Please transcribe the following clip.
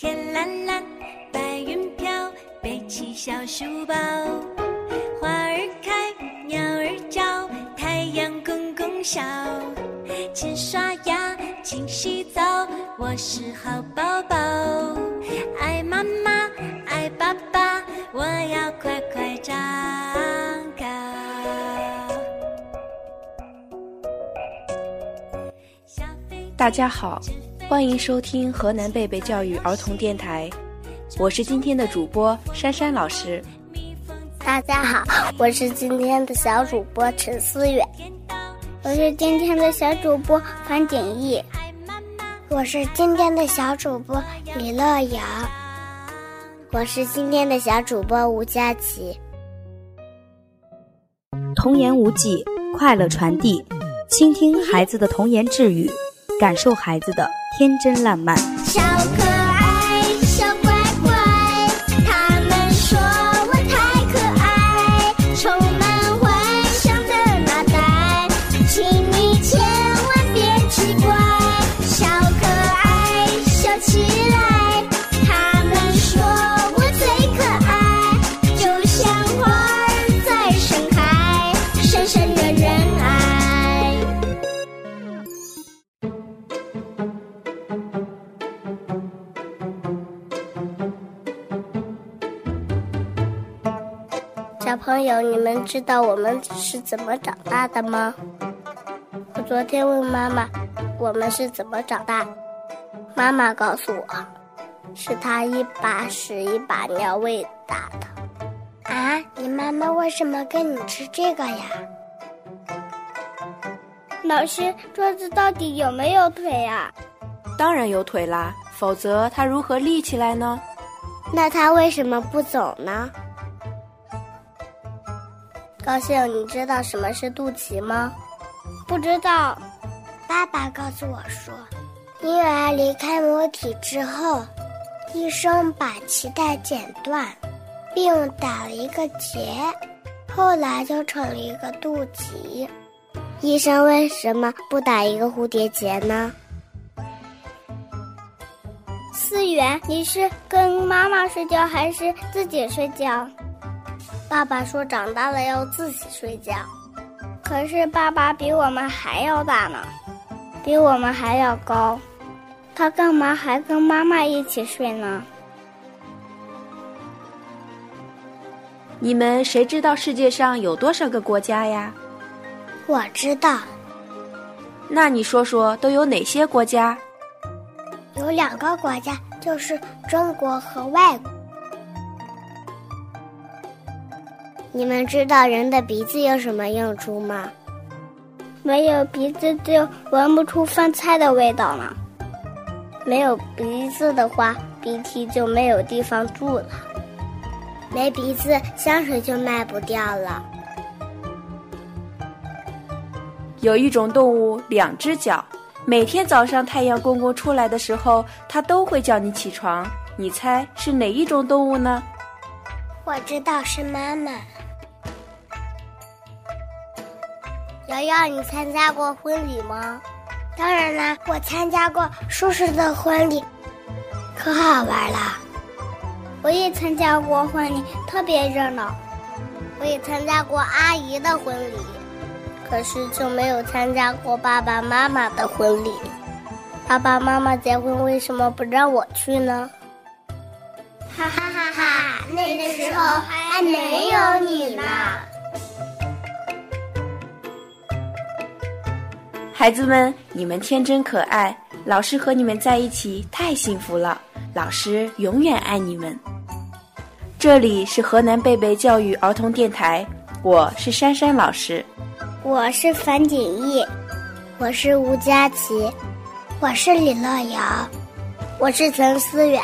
天蓝蓝白云飘背起小书包花儿开鸟儿叫太阳公公笑勤刷牙勤洗澡我是好宝宝爱妈妈爱爸爸我要快快长高小飞大家好欢迎收听河南贝贝教育儿童电台，我是今天的主播珊珊老师。大家好，我是今天的小主播陈思远。我是今天的小主播樊景逸。我是今天的小主播李乐瑶。我是今天的小主播吴佳琪。童言无忌，快乐传递，倾听孩子的童言稚语，感受孩子的天真烂漫。小可小朋友，你们知道我们是怎么长大的吗？我昨天问妈妈，我们是怎么长大？妈妈告诉我，是她一把屎一把尿喂大的。啊，你妈妈为什么跟你吃这个呀？老师，桌子到底有没有腿呀、当然有腿啦，否则它如何立起来呢？那它为什么不走呢？高兴，你知道什么是肚脐吗？不知道。爸爸告诉我说，婴儿离开母体之后，医生把脐带剪断，并打了一个结，后来就成了一个肚脐。医生为什么不打一个蝴蝶结呢？思源，你是跟妈妈睡觉还是自己睡觉？爸爸说长大了要自己睡觉，可是爸爸比我们还要大呢，比我们还要高，他干嘛还跟妈妈一起睡呢？你们谁知道世界上有多少个国家呀？我知道那你说说都有哪些国家？有两个国家，就是中国和外国。你们知道人的鼻子有什么用处吗？没有鼻子就闻不出饭菜的味道了。没有鼻子的话，鼻涕就没有地方住了。没鼻子，香水就卖不掉了。有一种动物两只脚，每天早上太阳公公出来的时候，它都会叫你起床。你猜是哪一种动物呢？我知道是妈妈。瑶瑶，你参加过婚礼吗？当然啦，我参加过叔叔的婚礼，可好玩了。我也参加过婚礼，特别热闹。我也参加过阿姨的婚礼，可是就没有参加过爸爸妈妈的婚礼。爸爸妈妈结婚为什么不让我去呢？哈哈哈哈！那个时候还没有你呢。孩子们，你们天真可爱，老师和你们在一起太幸福了，老师永远爱你们。这里是河南贝贝教育儿童电台，我是珊珊老师。我是樊景逸，我是吴佳琪，我是李乐瑶，我是陈思远。